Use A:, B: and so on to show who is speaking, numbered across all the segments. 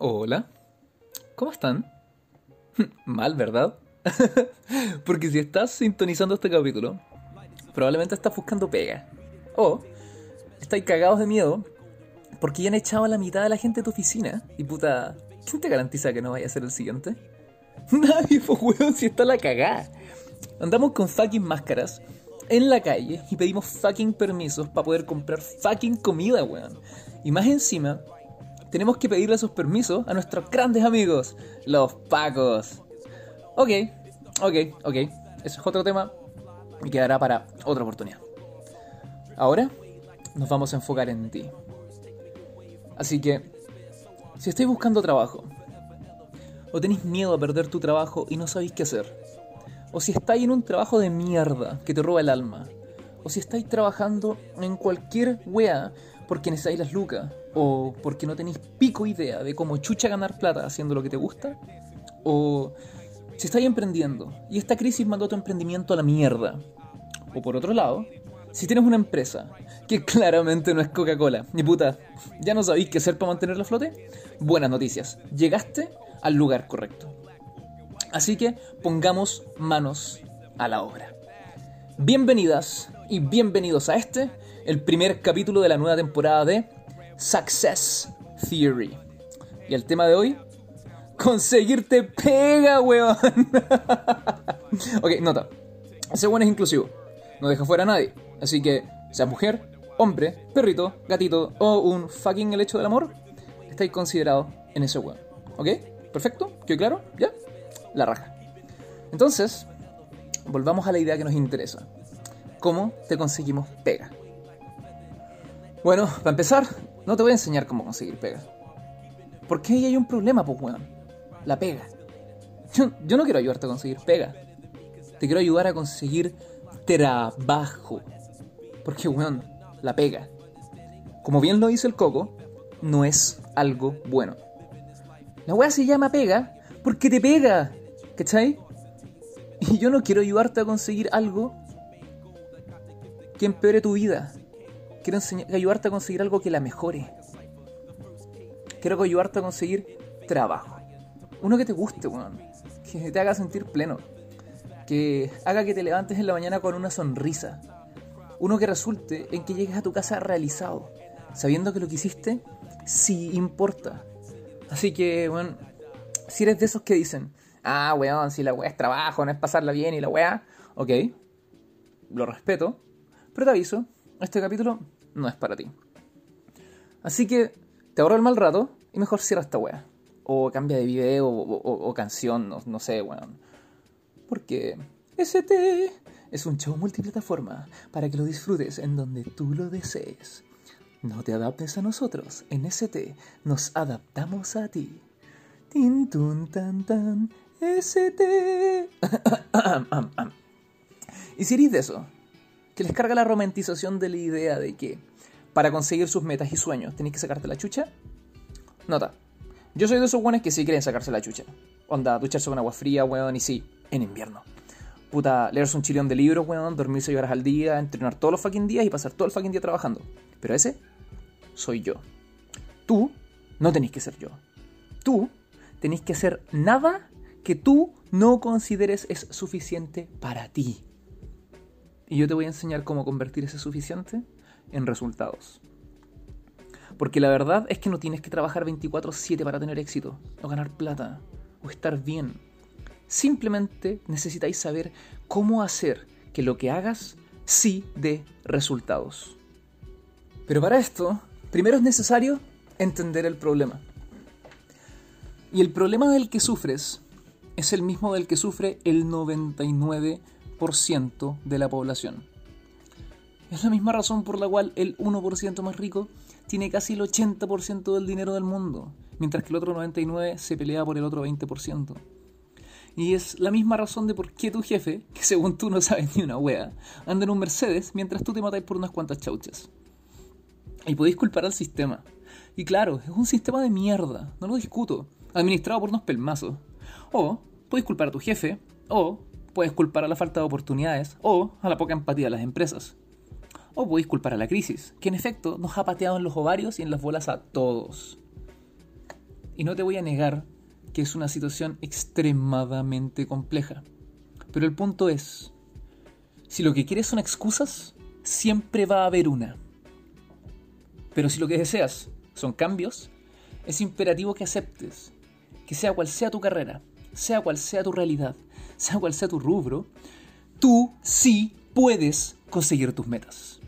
A: Hola. ¿Cómo están? Mal, ¿verdad? Porque si estás sintonizando este capítulo, probablemente estás buscando pega. O estáis cagados de miedo porque ya han echado a la mitad de la gente de tu oficina. Y puta, ¿quién te garantiza que no vaya a ser el siguiente? Nadie, pues weón, si está la cagada. Andamos con fucking máscaras en la calle y pedimos fucking permisos para poder comprar fucking comida, weón. Y más encima, tenemos que pedirle esos permisos a nuestros grandes amigos, los pacos. Ok, ok, ok. Eso es otro tema y quedará para otra oportunidad. Ahora nos vamos a enfocar en ti. Así que, si estáis buscando trabajo, o tenéis miedo a perder tu trabajo y no sabéis qué hacer, o si estáis en un trabajo de mierda que te roba el alma, o si estáis trabajando en cualquier wea porque necesitáis las lucas, o porque no tenéis pico idea de cómo chucha ganar plata haciendo lo que te gusta, o si estáis emprendiendo y esta crisis mandó tu emprendimiento a la mierda, o por otro lado, si tienes una empresa que claramente no es Coca-Cola, ni puta, ya no sabéis qué hacer para mantenerla a flote, buenas noticias, llegaste al lugar correcto. Así que pongamos manos a la obra. Bienvenidas y bienvenidos a este, el primer capítulo de la nueva temporada de Success Theory. Y el tema de hoy, conseguirte pega, weón. ok, nota. Ese weón es inclusivo. No deja fuera a nadie. Así que, seas mujer, hombre, perrito, gatito o un fucking el hecho del amor, estáis considerados en ese weón. ¿Ok? ¿Perfecto? ¿Quedó claro? ¿Ya? La raja. Entonces, volvamos a la idea que nos interesa. ¿Cómo te conseguimos pega? Bueno, para empezar, no te voy a enseñar cómo conseguir pega. Porque ahí hay un problema, pues, weón. La pega. Yo, yo no quiero ayudarte a conseguir pega. Te quiero ayudar a conseguir trabajo. Porque, weón, la pega. Como bien lo dice el coco, no es algo bueno. La weá se llama pega porque te pega. ¿Cachai? Y yo no quiero ayudarte a conseguir algo que empeore tu vida. Quiero ayudarte a conseguir algo que la mejore. Quiero ayudarte a conseguir trabajo. Uno que te guste, weón. Que te haga sentir pleno. Que haga que te levantes en la mañana con una sonrisa. Uno que resulte en que llegues a tu casa realizado. Sabiendo que lo que hiciste sí importa. Así que, bueno, si eres de esos que dicen, ah, weón, si la weá es trabajo, no es pasarla bien y la weá, ok, lo respeto, pero te aviso, este capítulo no es para ti. Así que te ahorro el mal rato y mejor cierra esta weá. O cambia de video o, canción, no, no sé, weón. Porque ST es un show multiplataforma para que lo disfrutes en donde tú lo desees. No te adaptes a nosotros, en ST nos adaptamos a ti. Tin tun tan tan, ST. y si eres de eso, que les carga la romantización de la idea de que para conseguir sus metas y sueños tenéis que sacarte la chucha, nota. Yo soy de esos buenos que sí quieren sacarse la chucha. Onda, ducharse con agua fría, weón, y sí, en invierno. Puta, leerse un chillón de libros, weón, dormir 6 horas al día, entrenar todos los fucking días y pasar todo el fucking día trabajando. Pero ese soy yo. Tú no tenéis que ser yo. Tú tenéis que hacer nada que tú no consideres es suficiente para ti. Y yo te voy a enseñar cómo convertir ese suficiente en resultados. Porque la verdad es que no tienes que trabajar 24/7 para tener éxito, o ganar plata, o estar bien. Simplemente necesitáis saber cómo hacer que lo que hagas sí dé resultados. Pero para esto, primero es necesario entender el problema. Y el problema del que sufres es el mismo del que sufre el 99% de la población. Es la misma razón por la cual el 1% más rico tiene casi el 80% del dinero del mundo, mientras que el otro 99% se pelea por el otro 20%. Y es la misma razón de por qué tu jefe, que según tú no sabes ni una wea, anda en un Mercedes mientras tú te matas por unas cuantas chauchas. Y podéis culpar al sistema. Y claro, es un sistema de mierda, no lo discuto, administrado por unos pelmazos. O podéis culpar a tu jefe, o puedes culpar a la falta de oportunidades, o a la poca empatía de las empresas. O podéis culpar a la crisis, que en efecto nos ha pateado en los ovarios y en las bolas a todos. Y no te voy a negar que es una situación extremadamente compleja. Pero el punto es, si lo que quieres son excusas, siempre va a haber una. Pero si lo que deseas son cambios, es imperativo que aceptes que sea cual sea tu carrera, sea cual sea tu realidad, sea cual sea tu rubro, tú sí puedes conseguir tus metas.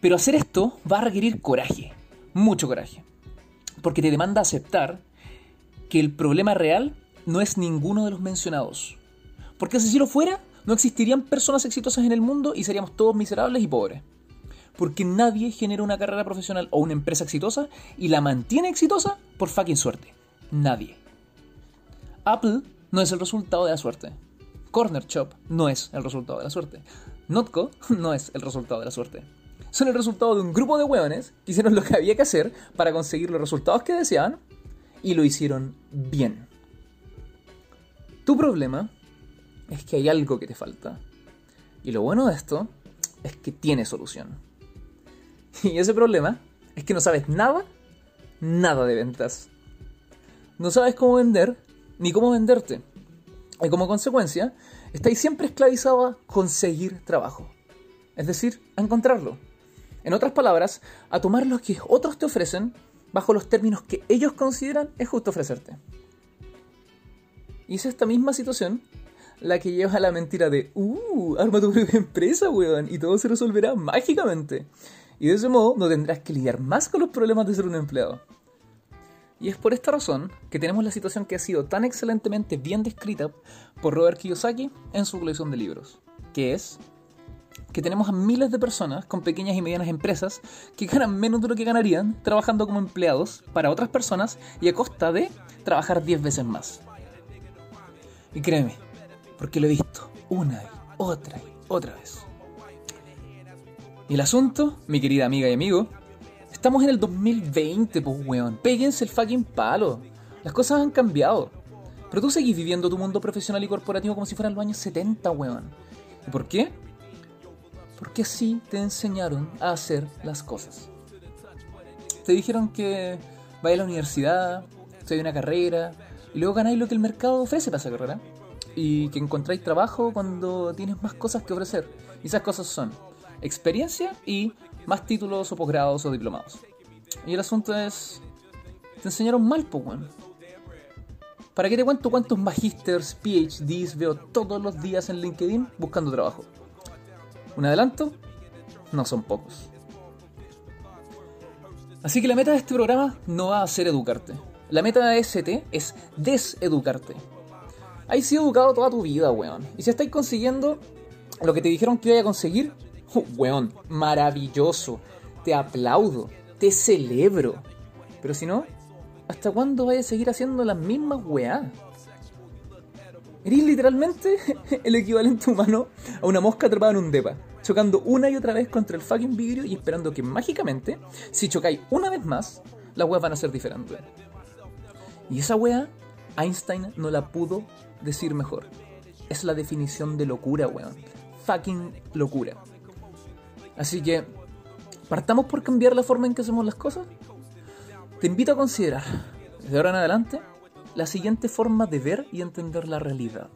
A: Pero hacer esto va a requerir coraje, mucho coraje, porque te demanda aceptar que el problema real no es ninguno de los mencionados. Porque si lo fuera, no existirían personas exitosas en el mundo y seríamos todos miserables y pobres. Porque nadie genera una carrera profesional o una empresa exitosa y la mantiene exitosa por fucking suerte. Nadie. Apple no es el resultado de la suerte. Corner Shop no es el resultado de la suerte. Notco no es el resultado de la suerte. Son el resultado de un grupo de hueones que hicieron lo que había que hacer para conseguir los resultados que deseaban y lo hicieron bien. Tu problema es que hay algo que te falta. Y lo bueno de esto es que tiene solución. Y ese problema es que no sabes nada, nada de ventas. No sabes cómo vender, ni cómo venderte. Y como consecuencia, estáis siempre esclavizados a conseguir trabajo. Es decir, a encontrarlo. En otras palabras, a tomar lo que otros te ofrecen bajo los términos que ellos consideran es justo ofrecerte. Y es esta misma situación la que lleva a la mentira de, uh, arma tu propia empresa, weón, y todo se resolverá mágicamente. Y de ese modo no tendrás que lidiar más con los problemas de ser un empleado. Y es por esta razón que tenemos la situación que ha sido tan excelentemente bien descrita por Robert Kiyosaki en su colección de libros, que es que tenemos a miles de personas con pequeñas y medianas empresas que ganan menos de lo que ganarían trabajando como empleados para otras personas y a costa de trabajar 10 veces más. Y créeme, porque lo he visto una y otra y otra vez. Y el asunto, mi querida amiga y amigo, estamos en el 2020, pues weón. Péguense el fucking palo. Las cosas han cambiado. Pero tú seguís viviendo tu mundo profesional y corporativo como si fueran los años 70, weón. ¿Y por qué? Porque así te enseñaron a hacer las cosas. Te dijeron que vayas a la universidad, estudias una carrera, y luego ganáis lo que el mercado ofrece para esa carrera y que encontráis trabajo cuando tienes más cosas que ofrecer. Y esas cosas son experiencia y más títulos o posgrados o diplomados. Y el asunto es, te enseñaron mal, pues, bueno. ¿Para qué te cuento cuántos magisters, PhDs veo todos los días en LinkedIn buscando trabajo? Un adelanto, no son pocos. Así que la meta de este programa no va a ser educarte. La meta de ST es deseducarte. Has sido educado toda tu vida, weón. Y si estáis consiguiendo lo que te dijeron que iba a conseguir, weón, maravilloso. Te aplaudo, te celebro. Pero si no, ¿hasta cuándo vais a seguir haciendo las mismas weá? Eres literalmente el equivalente humano a una mosca atrapada en un depa, chocando una y otra vez contra el fucking vidrio y esperando que mágicamente, si chocáis una vez más, las weas van a ser diferentes. Y esa wea, Einstein no la pudo decir mejor. Es la definición de locura, weón. Fucking locura. Así que, partamos por cambiar la forma en que hacemos las cosas. Te invito a considerar, desde ahora en adelante, la siguiente forma de ver y entender la realidad.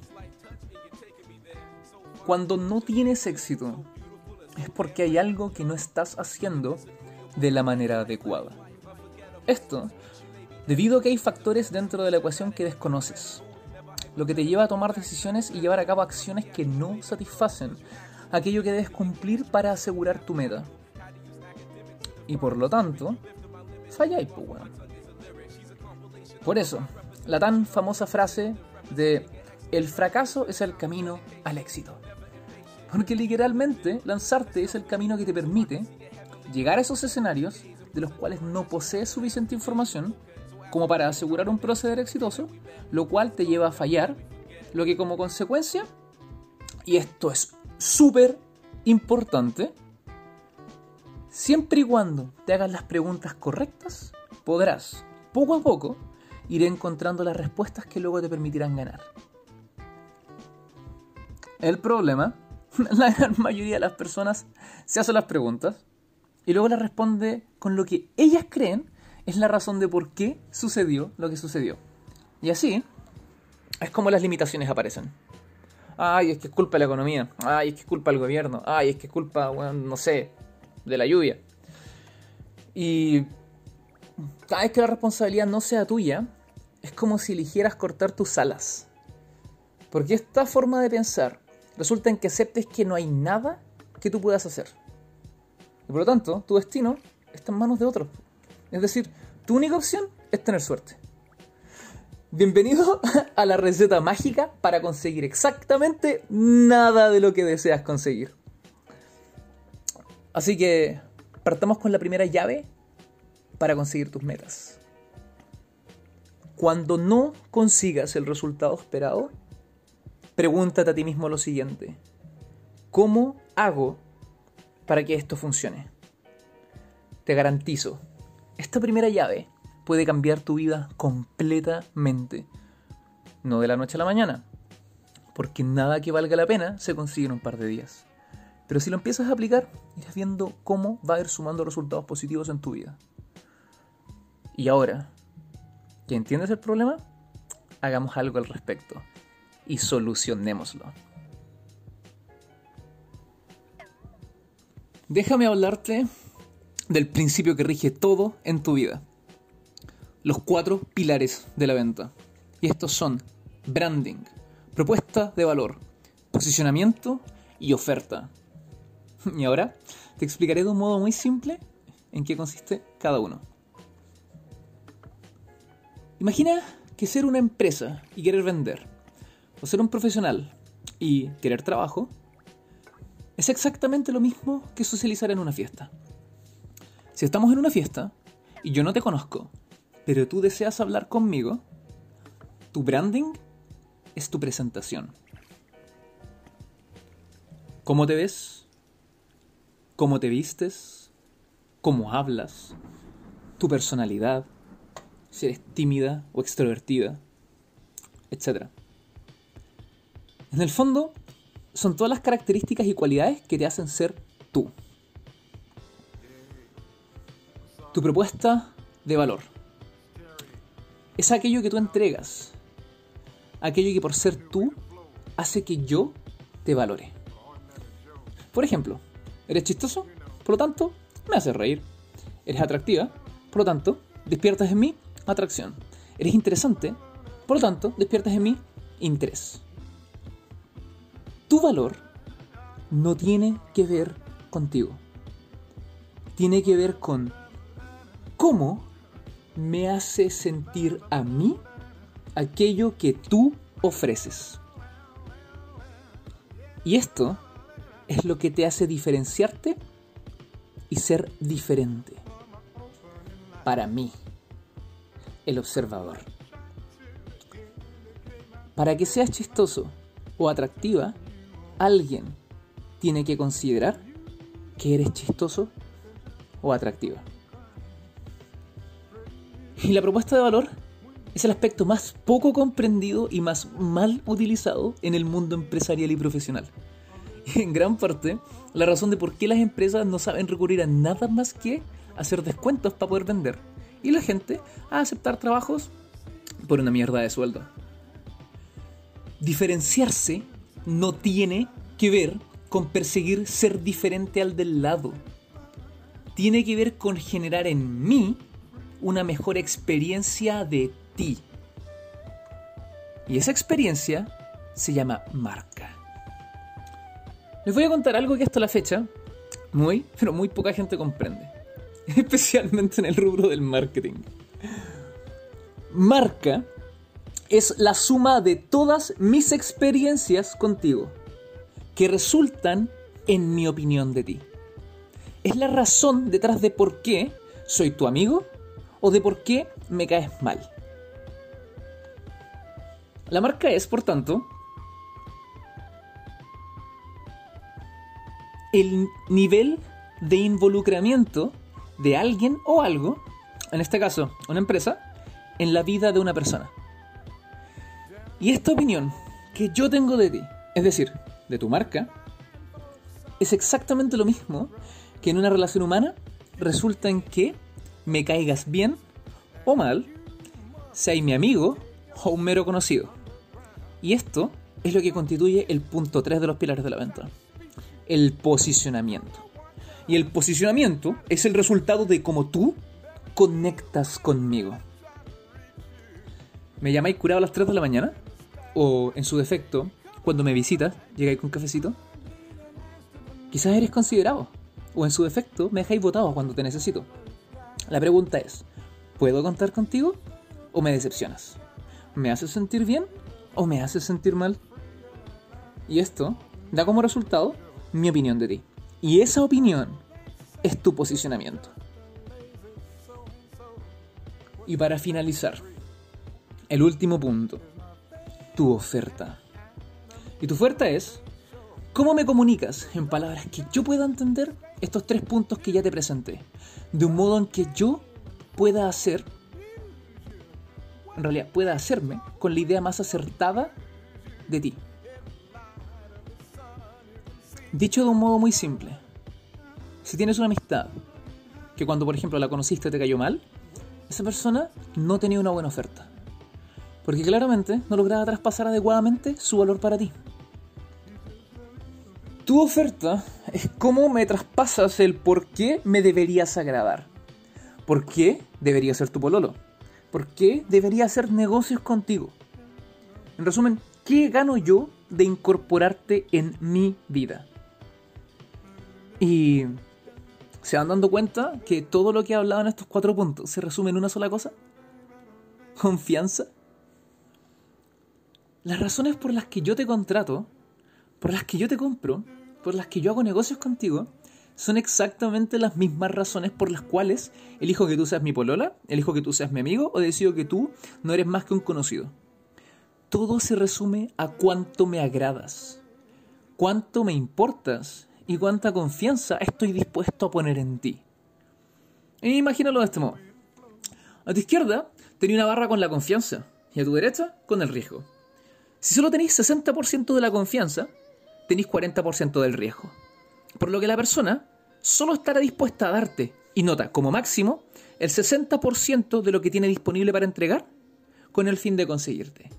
A: Cuando no tienes éxito, es porque hay algo que no estás haciendo de la manera adecuada. Esto debido a que hay factores dentro de la ecuación que desconoces lo que te lleva a tomar decisiones y llevar a cabo acciones que no satisfacen aquello que debes cumplir para asegurar tu meta. Y por lo tanto, falláis, pues, Por eso, la tan famosa frase de el fracaso es el camino al éxito. Porque literalmente lanzarte es el camino que te permite llegar a esos escenarios de los cuales no posees suficiente información como para asegurar un proceder exitoso, lo cual te lleva a fallar, lo que como consecuencia, y esto es súper importante, siempre y cuando te hagas las preguntas correctas, podrás, poco a poco, ir encontrando las respuestas que luego te permitirán ganar. El problema, la gran mayoría de las personas se hacen las preguntas y luego las responde con lo que ellas creen es la razón de por qué sucedió lo que sucedió. Y así es como las limitaciones aparecen. Ay, es que es culpa de la economía. Ay, es que es culpa del gobierno. Ay, es que es culpa, bueno, no sé, de la lluvia. Y cada vez que la responsabilidad no sea tuya, es como si eligieras cortar tus alas. Porque esta forma de pensar resulta en que aceptes que no hay nada que tú puedas hacer. Y por lo tanto, tu destino está en manos de otros. Es decir, tu única opción es tener suerte. Bienvenido a la receta mágica para conseguir exactamente nada de lo que deseas conseguir. Así que partamos con la primera llave para conseguir tus metas. Cuando no consigas el resultado esperado, pregúntate a ti mismo lo siguiente. ¿Cómo hago para que esto funcione? Te garantizo, esta primera llave puede cambiar tu vida completamente. No de la noche a la mañana, porque nada que valga la pena se consigue en un par de días. Pero si lo empiezas a aplicar, irás viendo cómo va a ir sumando resultados positivos en tu vida. Y ahora, que entiendes el problema, hagamos algo al respecto y solucionémoslo. Déjame hablarte del principio que rige todo en tu vida los cuatro pilares de la venta. Y estos son branding, propuesta de valor, posicionamiento y oferta. Y ahora te explicaré de un modo muy simple en qué consiste cada uno. Imagina que ser una empresa y querer vender, o ser un profesional y querer trabajo, es exactamente lo mismo que socializar en una fiesta. Si estamos en una fiesta y yo no te conozco pero tú deseas hablar conmigo, tu branding es tu presentación. ¿Cómo te ves? ¿Cómo te vistes? ¿Cómo hablas? Tu personalidad, si eres tímida o extrovertida, etc. En el fondo, son todas las características y cualidades que te hacen ser tú. Tu propuesta de valor es aquello que tú entregas. Aquello que por ser tú hace que yo te valore. Por ejemplo, eres chistoso, por lo tanto, me haces reír. Eres atractiva, por lo tanto, despiertas en mí atracción. Eres interesante, por lo tanto, despiertas en mí interés. Tu valor no tiene que ver contigo. Tiene que ver con cómo me hace sentir a mí aquello que tú ofreces. Y esto es lo que te hace diferenciarte y ser diferente. Para mí, el observador. Para que seas chistoso o atractiva, alguien tiene que considerar que eres chistoso o atractiva. Y la propuesta de valor es el aspecto más poco comprendido y más mal utilizado en el mundo empresarial y profesional. Y en gran parte, la razón de por qué las empresas no saben recurrir a nada más que hacer descuentos para poder vender. Y la gente a aceptar trabajos por una mierda de sueldo. Diferenciarse no tiene que ver con perseguir ser diferente al del lado. Tiene que ver con generar en mí una mejor experiencia de ti. Y esa experiencia se llama marca. Les voy a contar algo que hasta la fecha muy, pero muy poca gente comprende. Especialmente en el rubro del marketing. Marca es la suma de todas mis experiencias contigo, que resultan en mi opinión de ti. Es la razón detrás de por qué soy tu amigo o de por qué me caes mal. La marca es, por tanto, el nivel de involucramiento de alguien o algo, en este caso una empresa, en la vida de una persona. Y esta opinión que yo tengo de ti, es decir, de tu marca, es exactamente lo mismo que en una relación humana resulta en que me caigas bien o mal, seáis mi amigo o un mero conocido. Y esto es lo que constituye el punto 3 de los pilares de la venta. El posicionamiento. Y el posicionamiento es el resultado de cómo tú conectas conmigo. ¿Me llamáis curado a las 3 de la mañana? O, en su defecto, cuando me visitas, llegáis con cafecito. Quizás eres considerado. O en su defecto, me dejáis votado cuando te necesito. La pregunta es, ¿puedo contar contigo o me decepcionas? ¿Me haces sentir bien o me haces sentir mal? Y esto da como resultado mi opinión de ti. Y esa opinión es tu posicionamiento. Y para finalizar, el último punto, tu oferta. Y tu oferta es, ¿cómo me comunicas en palabras que yo pueda entender estos tres puntos que ya te presenté? De un modo en que yo pueda hacer, en realidad pueda hacerme con la idea más acertada de ti. Dicho de un modo muy simple, si tienes una amistad que cuando por ejemplo la conociste te cayó mal, esa persona no tenía una buena oferta. Porque claramente no lograba traspasar adecuadamente su valor para ti. Tu oferta es cómo me traspasas el por qué me deberías agradar. ¿Por qué debería ser tu pololo? ¿Por qué debería hacer negocios contigo? En resumen, ¿qué gano yo de incorporarte en mi vida? Y se van dando cuenta que todo lo que he hablado en estos cuatro puntos se resume en una sola cosa. Confianza las razones por las que yo te contrato, por las que yo te compro, por las que yo hago negocios contigo, son exactamente las mismas razones por las cuales elijo que tú seas mi polola, elijo que tú seas mi amigo o decido que tú no eres más que un conocido. Todo se resume a cuánto me agradas, cuánto me importas y cuánta confianza estoy dispuesto a poner en ti. Imagínalo de este modo. A tu izquierda tenía una barra con la confianza y a tu derecha con el riesgo. Si solo tenéis 60% de la confianza, tenéis 40% del riesgo. Por lo que la persona solo estará dispuesta a darte, y nota, como máximo, el 60% de lo que tiene disponible para entregar con el fin de conseguirte.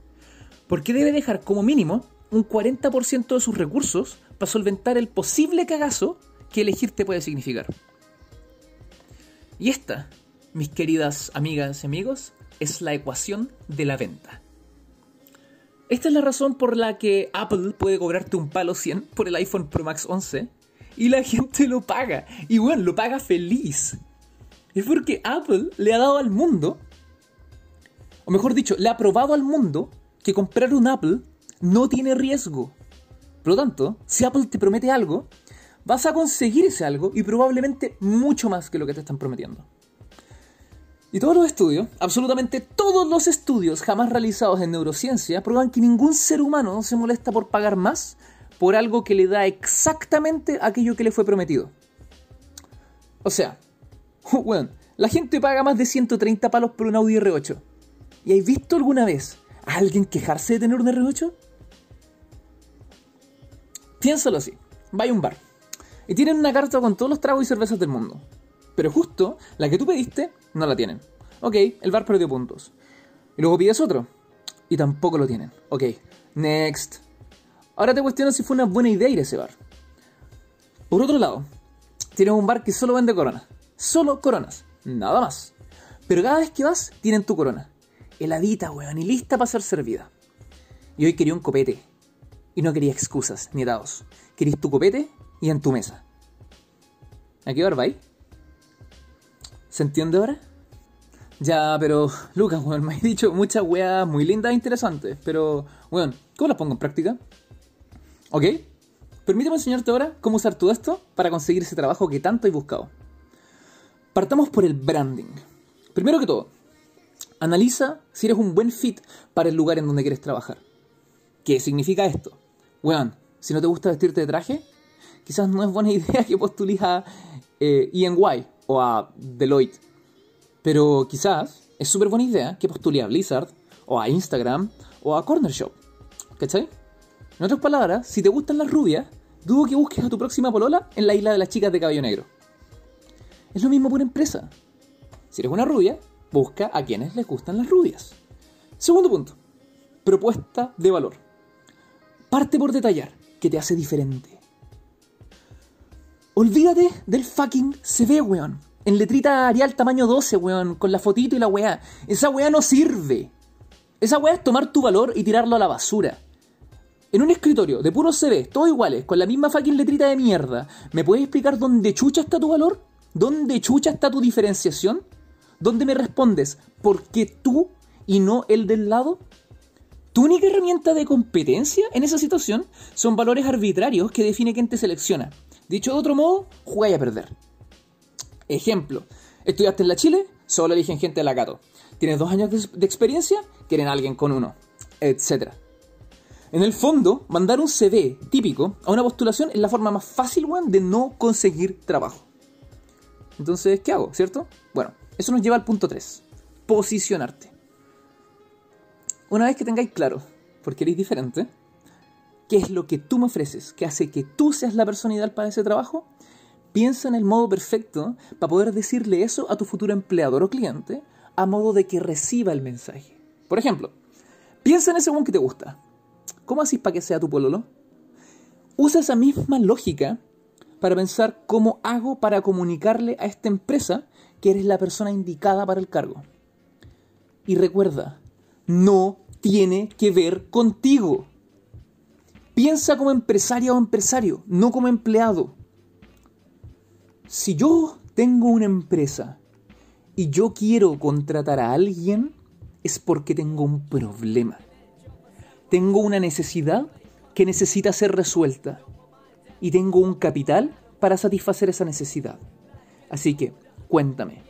A: Porque debe dejar como mínimo un 40% de sus recursos para solventar el posible cagazo que elegirte puede significar. Y esta, mis queridas amigas y amigos, es la ecuación de la venta. Esta es la razón por la que Apple puede cobrarte un palo 100 por el iPhone Pro Max 11 y la gente lo paga. Y bueno, lo paga feliz. Es porque Apple le ha dado al mundo, o mejor dicho, le ha probado al mundo que comprar un Apple no tiene riesgo. Por lo tanto, si Apple te promete algo, vas a conseguir ese algo y probablemente mucho más que lo que te están prometiendo. Y todos los estudios, absolutamente todos los estudios jamás realizados en neurociencia, prueban que ningún ser humano se molesta por pagar más por algo que le da exactamente aquello que le fue prometido. O sea, bueno, la gente paga más de 130 palos por un Audi R8. ¿Y has visto alguna vez a alguien quejarse de tener un R8? Piénsalo así. Vaya a un bar. Y tienen una carta con todos los tragos y cervezas del mundo. Pero justo la que tú pediste no la tienen. Ok, el bar perdió puntos. Y luego pides otro. Y tampoco lo tienen. Ok, next. Ahora te cuestiono si fue una buena idea ir a ese bar. Por otro lado, tienes un bar que solo vende coronas. Solo coronas. Nada más. Pero cada vez que vas, tienen tu corona. Heladita, weón, y lista para ser servida. Y hoy quería un copete. Y no quería excusas ni dados. Querías tu copete y en tu mesa. ¿A qué bar vais? ¿Se entiende ahora? Ya, pero Lucas, weón, me has dicho muchas weas muy lindas e interesantes, pero, weón, ¿cómo las pongo en práctica? ¿Ok? Permíteme enseñarte ahora cómo usar todo esto para conseguir ese trabajo que tanto he buscado. Partamos por el branding. Primero que todo, analiza si eres un buen fit para el lugar en donde quieres trabajar. ¿Qué significa esto? Weón, si no te gusta vestirte de traje, quizás no es buena idea que postules a eh, EY o a Deloitte. Pero quizás es súper buena idea que postule a Blizzard, o a Instagram, o a Corner Shop. ¿Cachai? En otras palabras, si te gustan las rubias, dudo que busques a tu próxima polola en la isla de las chicas de cabello negro. Es lo mismo por empresa. Si eres una rubia, busca a quienes les gustan las rubias. Segundo punto, propuesta de valor. Parte por detallar qué te hace diferente. Olvídate del fucking CV, weón. En letrita Arial tamaño 12, weón, con la fotito y la weá. Esa weá no sirve. Esa weá es tomar tu valor y tirarlo a la basura. En un escritorio de puros CV, todos iguales, con la misma fucking letrita de mierda, ¿me puedes explicar dónde chucha está tu valor? ¿Dónde chucha está tu diferenciación? ¿Dónde me respondes por qué tú y no el del lado? Tu única herramienta de competencia en esa situación son valores arbitrarios que define quién te selecciona. Dicho de otro modo, jugáis a perder. Ejemplo, estudiaste en la Chile, solo eligen gente de la Cato. Tienes dos años de experiencia, quieren a alguien con uno, etc. En el fondo, mandar un CV típico a una postulación es la forma más fácil, de no conseguir trabajo. Entonces, ¿qué hago? ¿Cierto? Bueno, eso nos lleva al punto 3. Posicionarte. Una vez que tengáis claro por qué eres diferente, qué es lo que tú me ofreces, que hace que tú seas la persona ideal para ese trabajo, piensa en el modo perfecto para poder decirle eso a tu futuro empleador o cliente a modo de que reciba el mensaje. Por ejemplo, piensa en ese one que te gusta. ¿Cómo haces para que sea tu pololo? Usa esa misma lógica para pensar cómo hago para comunicarle a esta empresa que eres la persona indicada para el cargo. Y recuerda, no tiene que ver contigo. Piensa como empresaria o empresario, no como empleado. Si yo tengo una empresa y yo quiero contratar a alguien, es porque tengo un problema. Tengo una necesidad que necesita ser resuelta y tengo un capital para satisfacer esa necesidad. Así que, cuéntame,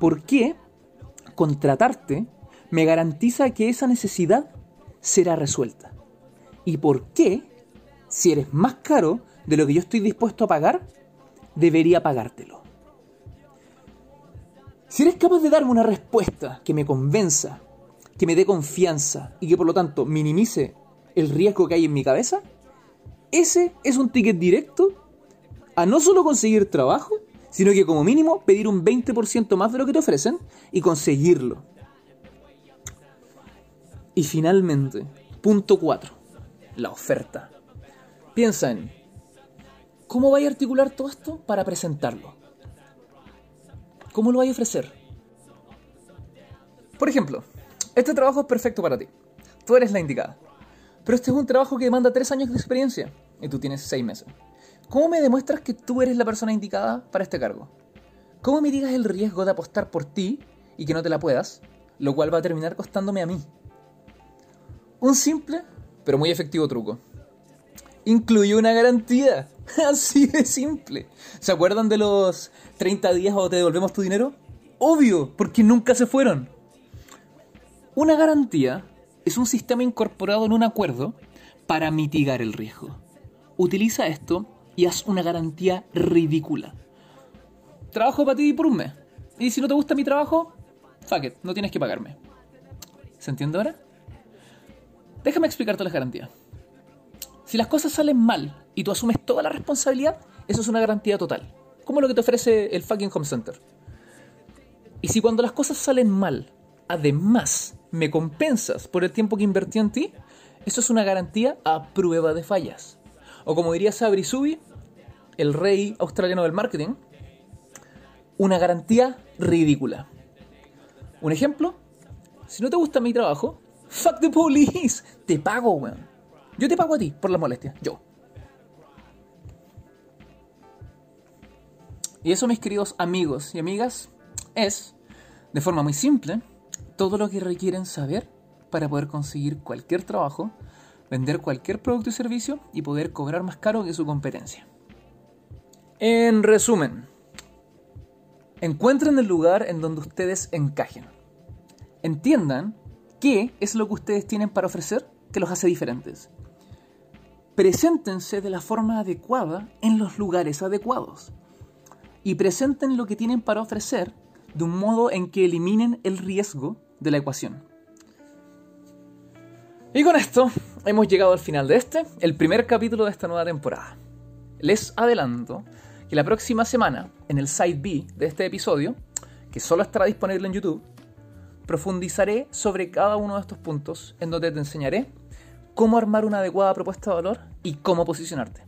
A: ¿por qué contratarte me garantiza que esa necesidad será resuelta? ¿Y por qué, si eres más caro de lo que yo estoy dispuesto a pagar, debería pagártelo? Si eres capaz de darme una respuesta que me convenza, que me dé confianza y que por lo tanto minimice el riesgo que hay en mi cabeza, ese es un ticket directo a no solo conseguir trabajo, sino que como mínimo pedir un 20% más de lo que te ofrecen y conseguirlo. Y finalmente, punto 4, la oferta. Piensa en cómo vais a articular todo esto para presentarlo. ¿Cómo lo vais a ofrecer? Por ejemplo, este trabajo es perfecto para ti. Tú eres la indicada. Pero este es un trabajo que demanda 3 años de experiencia y tú tienes 6 meses. ¿Cómo me demuestras que tú eres la persona indicada para este cargo? ¿Cómo me digas el riesgo de apostar por ti y que no te la puedas? Lo cual va a terminar costándome a mí. Un simple, pero muy efectivo truco. Incluye una garantía. Así de simple. ¿Se acuerdan de los 30 días o te devolvemos tu dinero? Obvio, porque nunca se fueron. Una garantía es un sistema incorporado en un acuerdo para mitigar el riesgo. Utiliza esto y haz una garantía ridícula. Trabajo para ti por un mes. Y si no te gusta mi trabajo, fuck it, no tienes que pagarme. ¿Se entiende ahora? Déjame explicarte las garantías. Si las cosas salen mal y tú asumes toda la responsabilidad, eso es una garantía total. Como lo que te ofrece el fucking home center. Y si cuando las cosas salen mal, además me compensas por el tiempo que invertí en ti, eso es una garantía a prueba de fallas. O como diría Sabri Subi, el rey australiano del marketing, una garantía ridícula. Un ejemplo, si no te gusta mi trabajo, fuck the police, te pago, weón. Yo te pago a ti por la molestia, yo. Y eso, mis queridos amigos y amigas, es, de forma muy simple, todo lo que requieren saber para poder conseguir cualquier trabajo, vender cualquier producto y servicio y poder cobrar más caro que su competencia. En resumen, encuentren el lugar en donde ustedes encajen. Entiendan qué es lo que ustedes tienen para ofrecer que los hace diferentes. Preséntense de la forma adecuada en los lugares adecuados. Y presenten lo que tienen para ofrecer de un modo en que eliminen el riesgo de la ecuación. Y con esto hemos llegado al final de este, el primer capítulo de esta nueva temporada. Les adelanto que la próxima semana, en el side B de este episodio, que solo estará disponible en YouTube, profundizaré sobre cada uno de estos puntos en donde te enseñaré cómo armar una adecuada propuesta de valor y cómo posicionarte.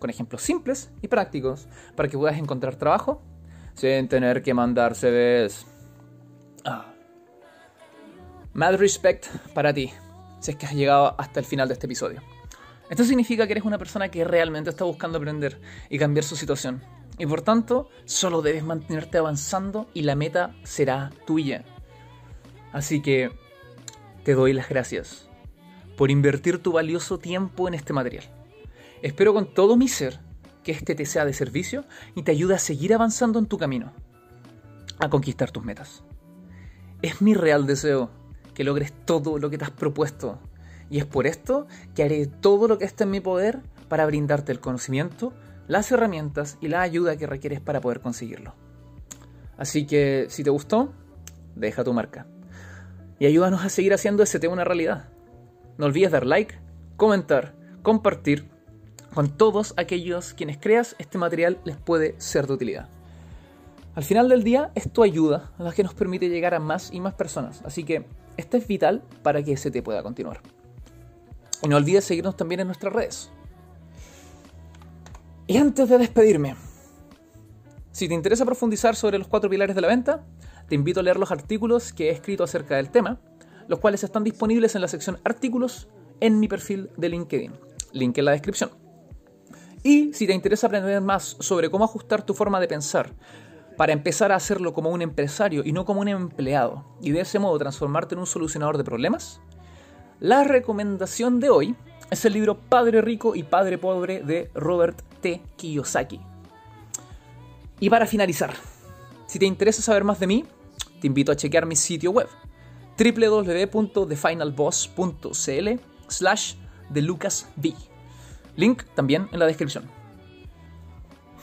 A: Con ejemplos simples y prácticos para que puedas encontrar trabajo sin tener que mandar CVs. Ah. Mad respect para ti, si es que has llegado hasta el final de este episodio. Esto significa que eres una persona que realmente está buscando aprender y cambiar su situación. Y por tanto, solo debes mantenerte avanzando y la meta será tuya. Así que te doy las gracias por invertir tu valioso tiempo en este material. Espero con todo mi ser que este te sea de servicio y te ayude a seguir avanzando en tu camino, a conquistar tus metas. Es mi real deseo que logres todo lo que te has propuesto y es por esto que haré todo lo que esté en mi poder para brindarte el conocimiento, las herramientas y la ayuda que requieres para poder conseguirlo. Así que si te gustó, deja tu marca. Y ayúdanos a seguir haciendo ese tema una realidad. No olvides dar like, comentar, compartir con todos aquellos quienes creas este material les puede ser de utilidad. Al final del día, esto ayuda a la que nos permite llegar a más y más personas, así que esto es vital para que ese te pueda continuar. Y no olvides seguirnos también en nuestras redes. Y antes de despedirme, si te interesa profundizar sobre los cuatro pilares de la venta, te invito a leer los artículos que he escrito acerca del tema, los cuales están disponibles en la sección artículos en mi perfil de LinkedIn. Link en la descripción. Y si te interesa aprender más sobre cómo ajustar tu forma de pensar para empezar a hacerlo como un empresario y no como un empleado, y de ese modo transformarte en un solucionador de problemas, la recomendación de hoy es el libro Padre Rico y Padre Pobre de Robert T. Kiyosaki. Y para finalizar, si te interesa saber más de mí, te invito a chequear mi sitio web www.thefinalboss.cl slash de Lucas B. Link también en la descripción.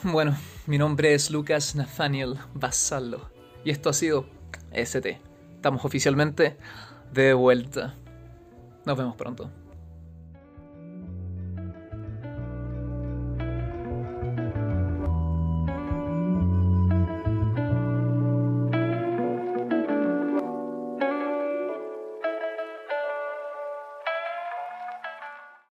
A: Bueno, mi nombre es Lucas Nathaniel Basallo y esto ha sido ST. Estamos oficialmente de vuelta. Nos vemos pronto.